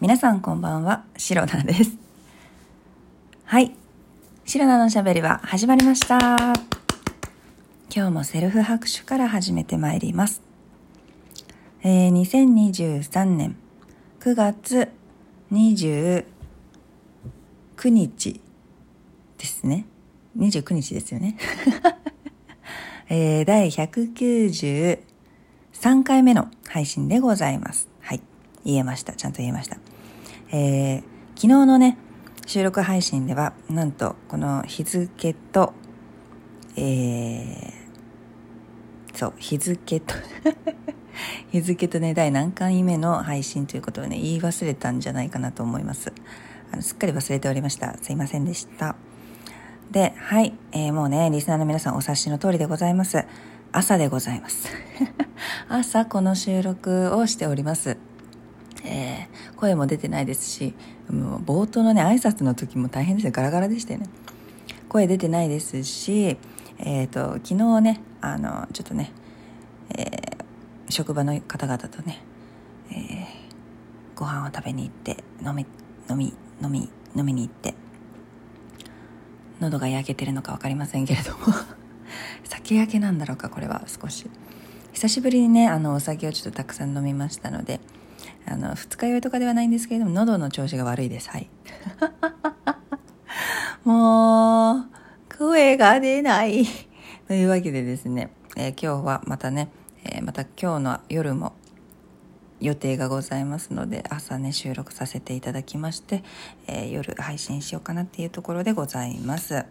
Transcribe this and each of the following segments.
皆さんこんばんは、シロナです。はい。シロナのしゃべりは始まりました。今日もセルフ拍手から始めてまいります。えー、2023年9月29日ですね。29日ですよね。えー、第193回目の配信でございます。はい。言えました。ちゃんと言えました。えー、昨日のね、収録配信では、なんと、この日付と、えー、そう、日付と 日付とね、第何回目の配信ということをね、言い忘れたんじゃないかなと思います。あのすっかり忘れておりました。すいませんでした。で、はい、えー、もうね、リスナーの皆さんお察しの通りでございます。朝でございます。朝この収録をしております。えー、声も出てないですしもう冒頭のね挨拶の時も大変ですねガラガラでしたよね。声出てないですし、えーと、昨日ねあのちょっとね、えー、職場の方々とね、えー、ご飯を食べに行って飲み飲み飲み飲みに行って喉が焼けてるのか分かりませんけれども 酒焼けなんだろうかこれは少し。久しぶりにねあのお酒をちょっとたくさん飲みましたのであの二日酔いとかではないんですけれども喉の調子が悪いです。はい。もう声が出ない。というわけでですね、えー、今日はまたね、えー、また今日の夜も予定がございますので朝ね収録させていただきまして、えー、夜配信しようかなっていうところでございます。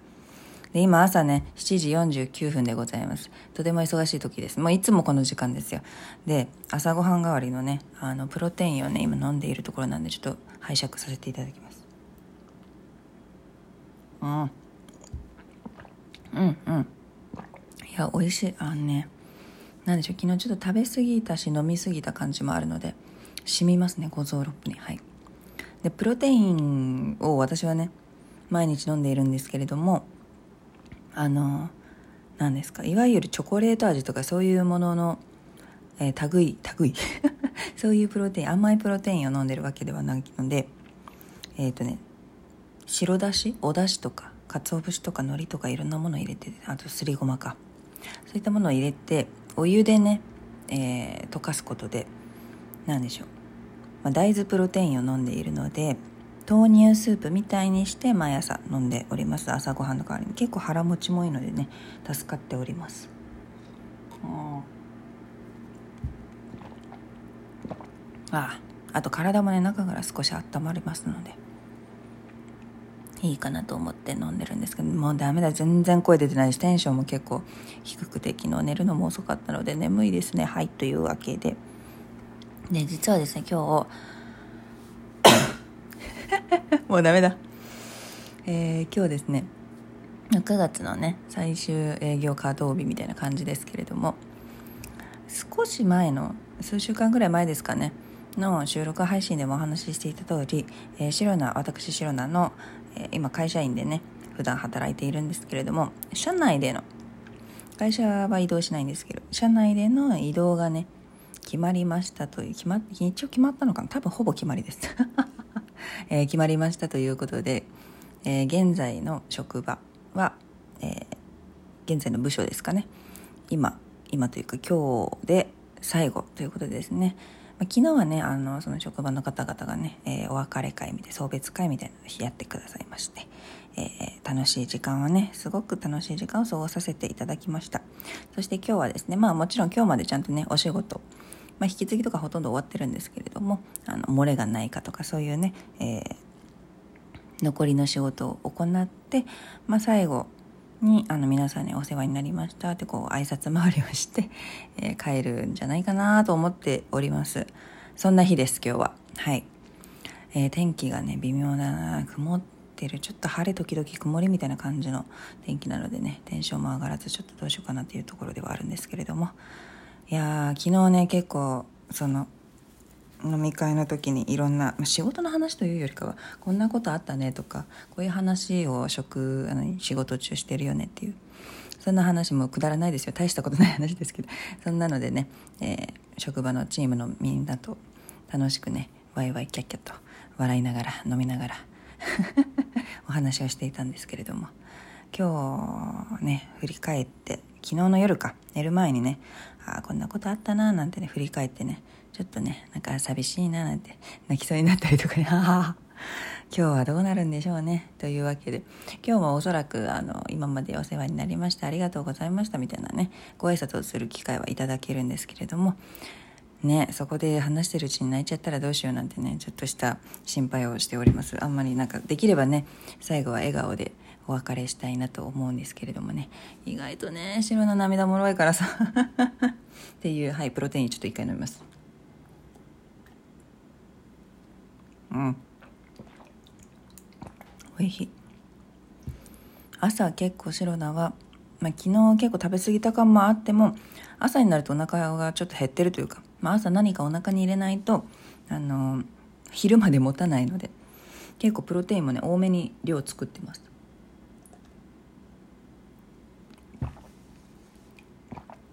で、今朝ね、7時49分でございます。とても忙しい時です。もういつもこの時間ですよ。で、朝ごはん代わりのね、あの、プロテインをね、今飲んでいるところなんで、ちょっと拝借させていただきます。うん。うんうん。いや、美味しい。あのね、なんでしょう、昨日ちょっと食べ過ぎたし、飲み過ぎた感じもあるので、染みますね、五臓六腑に。はい。で、プロテインを私はね、毎日飲んでいるんですけれども、あの何ですかいわゆるチョコレート味とかそういうものの、えー、類類。そういうプロテイン甘いプロテインを飲んでるわけではないのでえっ、ー、とね白だしおだしとか鰹節とか海苔とかいろんなものを入れてあとすりごまか。そういったものを入れてお湯でね、えー、溶かすことで何でしょう、まあ、大豆プロテインを飲んでいるので豆乳スープみたいにして毎朝飲んでおります。朝ごはんの代わりに。結構腹持ちもいいのでね助かっております。ああと体もね中から少し温まりますので。いいかなと思って飲んでるんですけどもうダメだ。全然声出てないしテンションも結構低くて昨日寝るのも遅かったので眠いですね。はいというわけで。で実はですね今日もうダメだ。えー、今日ですね、9月のね、最終営業稼働日みたいな感じですけれども、少し前の、数週間ぐらい前ですかね、の収録配信でもお話ししていた通り、えー、シロナ、私シロナの、えー、今会社員でね、普段働いているんですけれども、社内での、会社は移動しないんですけど、社内での移動がね、決まりましたという、決ま、一応決まったのかな多分ほぼ決まりです。えー、決まりましたということで、えー、現在の職場は、えー、現在の部署ですかね。今今というか今日で最後ということでですね、まあ、昨日はねあのその職場の方々がね、えー、お別れ会みたいな送別会みたいなのやってくださいまして、えー、楽しい時間はねすごく楽しい時間を過ごさせていただきました。そして今日はですねまあもちろん今日までちゃんとねお仕事まあ、引き継ぎとかほとんど終わってるんですけれどもあの漏れがないかとかそういうね、えー、残りの仕事を行って、まあ、最後にあの皆さんにお世話になりましたってこう挨拶回りをして、えー、帰るんじゃないかなと思っております。そんな日です今日は。はい、えー、天気がね微妙だな曇ってる。ちょっと晴れ時々曇りみたいな感じの天気なのでねテンションも上がらずちょっとどうしようかなっていうところではあるんですけれども。いや昨日ね結構その飲み会の時にいろんな仕事の話というよりかはこんなことあったねとかこういう話を職あの仕事中してるよねっていうそんな話もくだらないですよ。大したことない話ですけどそんなのでね、えー、職場のチームのみんなと楽しくねワイワイキャッキャと笑いながら飲みながら お話をしていたんですけれども今日ね振り返って昨日の夜か寝る前にねあこんなことあったななんてね振り返ってねちょっとねなんか寂しいななんて泣きそうになったりとかね ああ今日はどうなるんでしょうねというわけで。今日もおそらくあの今までお世話になりましたありがとうございましたみたいなねご挨拶をする機会はいただけるんですけれども。ねそこで話してるうちに泣いちゃったらどうしようなんてねちょっとした心配をしております。あんまりなんかできればね最後は笑顔でお別れしたいなと思うんですけれどもね。意外とね白の涙もろいからさ。っていうはいプロテインちょっと一回飲みます。うん。おいしい。朝結構白菜は、まあ、昨日結構食べ過ぎた感もあっても朝になるとお腹がちょっと減ってるというか、まあ、朝何かお腹に入れないとあの昼まで持たないので結構プロテインもね多めに量作ってます。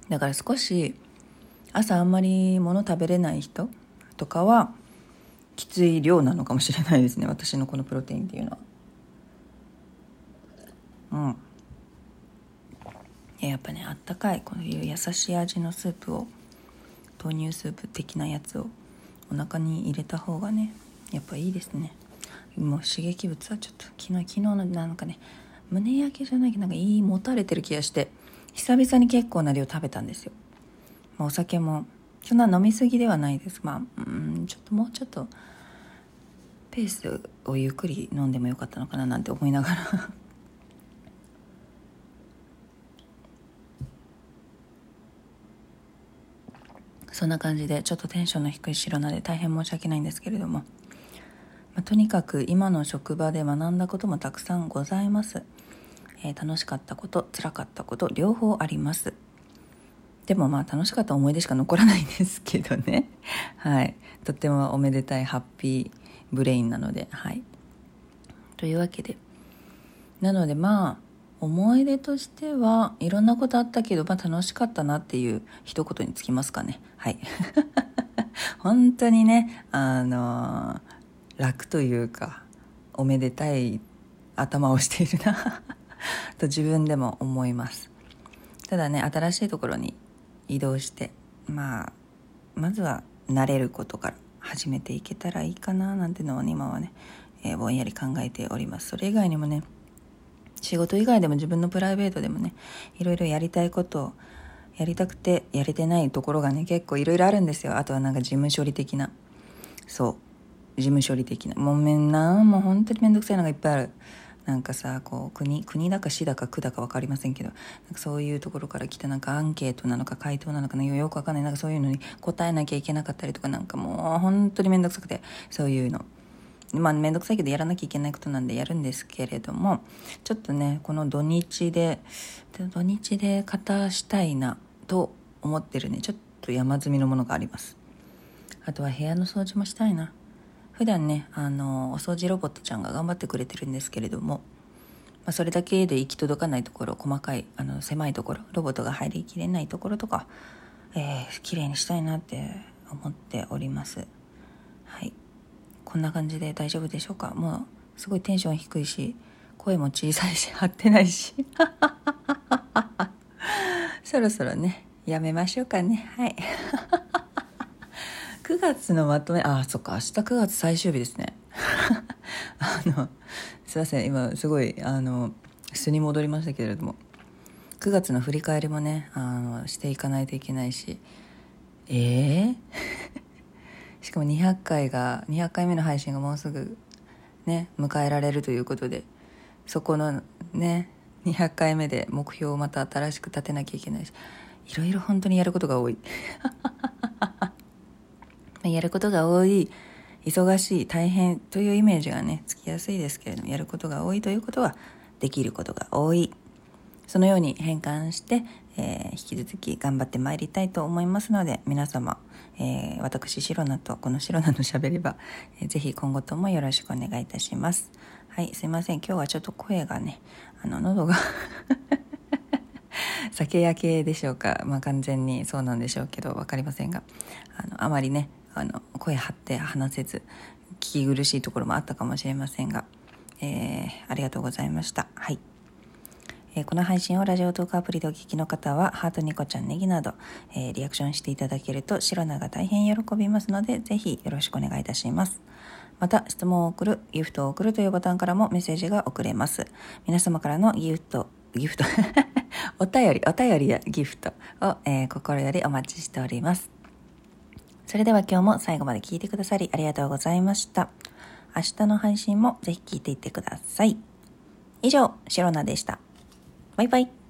だから少し朝あんまり物食べれない人とかはきつい量なのかもしれないですね。私のこのプロテインっていうのは。うん。やっぱねあったかいこういう優しい味のスープを豆乳スープ的なやつをお腹に入れた方がねやっぱいいですね。もう刺激物はちょっと昨日昨日のなんかね胸焼けじゃないけどなんかいいもたれてる気がして久々に結構な量食べたんですよ、まあ、お酒もそんな飲みすぎではないです。まあうんちょっともうちょっとペースをゆっくり飲んでもよかったのかななんて思いながら。そんな感じでちょっとテンションの低い白菜で大変申し訳ないんですけれども、まあ、とにかく今の職場で学んだこともたくさんございます、えー、楽しかったこと辛かったこと両方あります。でもまあ楽しかった思い出しか残らないんですけどね。はい。とってもおめでたいハッピーブレインなのではい。というわけで。なのでまあ思い出としてはいろんなことあったけど、まあ、楽しかったなっていう一言につきますかね。はい。本当にねあの楽というかおめでたい頭をしているな。と自分でも思います。ただね新しいところに移動してまあまずは慣れることから始めていけたらいいかななんてのを、今はね、えー、ぼんやり考えております。それ以外にもね仕事以外でも自分のプライベートでもねいろいろやりたいことをやりたくてやれてないところがね結構いろいろあるんですよ。あとはなんか事務処理的な。そう。事務処理的な。もうめんなもう本当にめんどくさいのがいっぱいある。なんかさこう国国だか市だか区だか分かりませんけどなんかそういうところから来たなんかアンケートなのか回答なのかよく分かんない。なんかそういうのに答えなきゃいけなかったりとかなんかもう本当に面倒くさくてそういうの。まあ面倒くさいけどやらなきゃいけないことなんでやるんですけれどもちょっとねこの土日で土日で片したいなと思ってるね。ちょっと山積みのものがあります。あとは部屋の掃除もしたいな。普段ねあのお掃除ロボットちゃんが頑張ってくれてるんですけれども、まあ、それだけで行き届かないところ細かいあの狭いところロボットが入りきれないところとか、えー、綺麗にしたいなって思っております。はい。こんな感じで大丈夫でしょうか？もうすごいテンション低いし声も小さいし 張ってないし。そろそろねやめましょうかね。はい。9月のまとめあそっか明日9月最終日ですね。あのすいません今すごいあの素に戻りましたけれども。9月の振り返りもねあのしていかないといけないし。ええー？しかも200回が200回目の配信がもうすぐね迎えられるということで。そこのね200回目で目標をまた新しく立てなきゃいけないし。いろいろ本当にやることが多い。やることが多い忙しい大変というイメージがねつきやすいですけれどもやることが多いということはできることが多い。そのように変換して、えー、引き続き頑張ってまいりたいと思いますので皆様、えー、私シロナとこのシロナのしゃべり場、えー、ぜひ今後ともよろしくお願いいたします。はいすいません。今日はちょっと声がねあの喉が 酒焼けでしょうか。まあ完全にそうなんでしょうけど分かりませんがあのあまりねあの声張って話せず聞き苦しいところもあったかもしれませんが、えー、ありがとうございました。はい。え、この配信をラジオトークアプリでお聞きの方は、ハートニコちゃんネギなど、えー、リアクションしていただけると、シロナが大変喜びますので、ぜひよろしくお願いいたします。また、質問を送る、ギフトを送るというボタンからもメッセージが送れます。皆様からのギフト、ギフト お便り、お便りやギフトを、えー、心よりお待ちしております。それでは今日も最後まで聞いてくださりありがとうございました。明日の配信もぜひ聞いていってください。以上、シロナでした。バイバイ。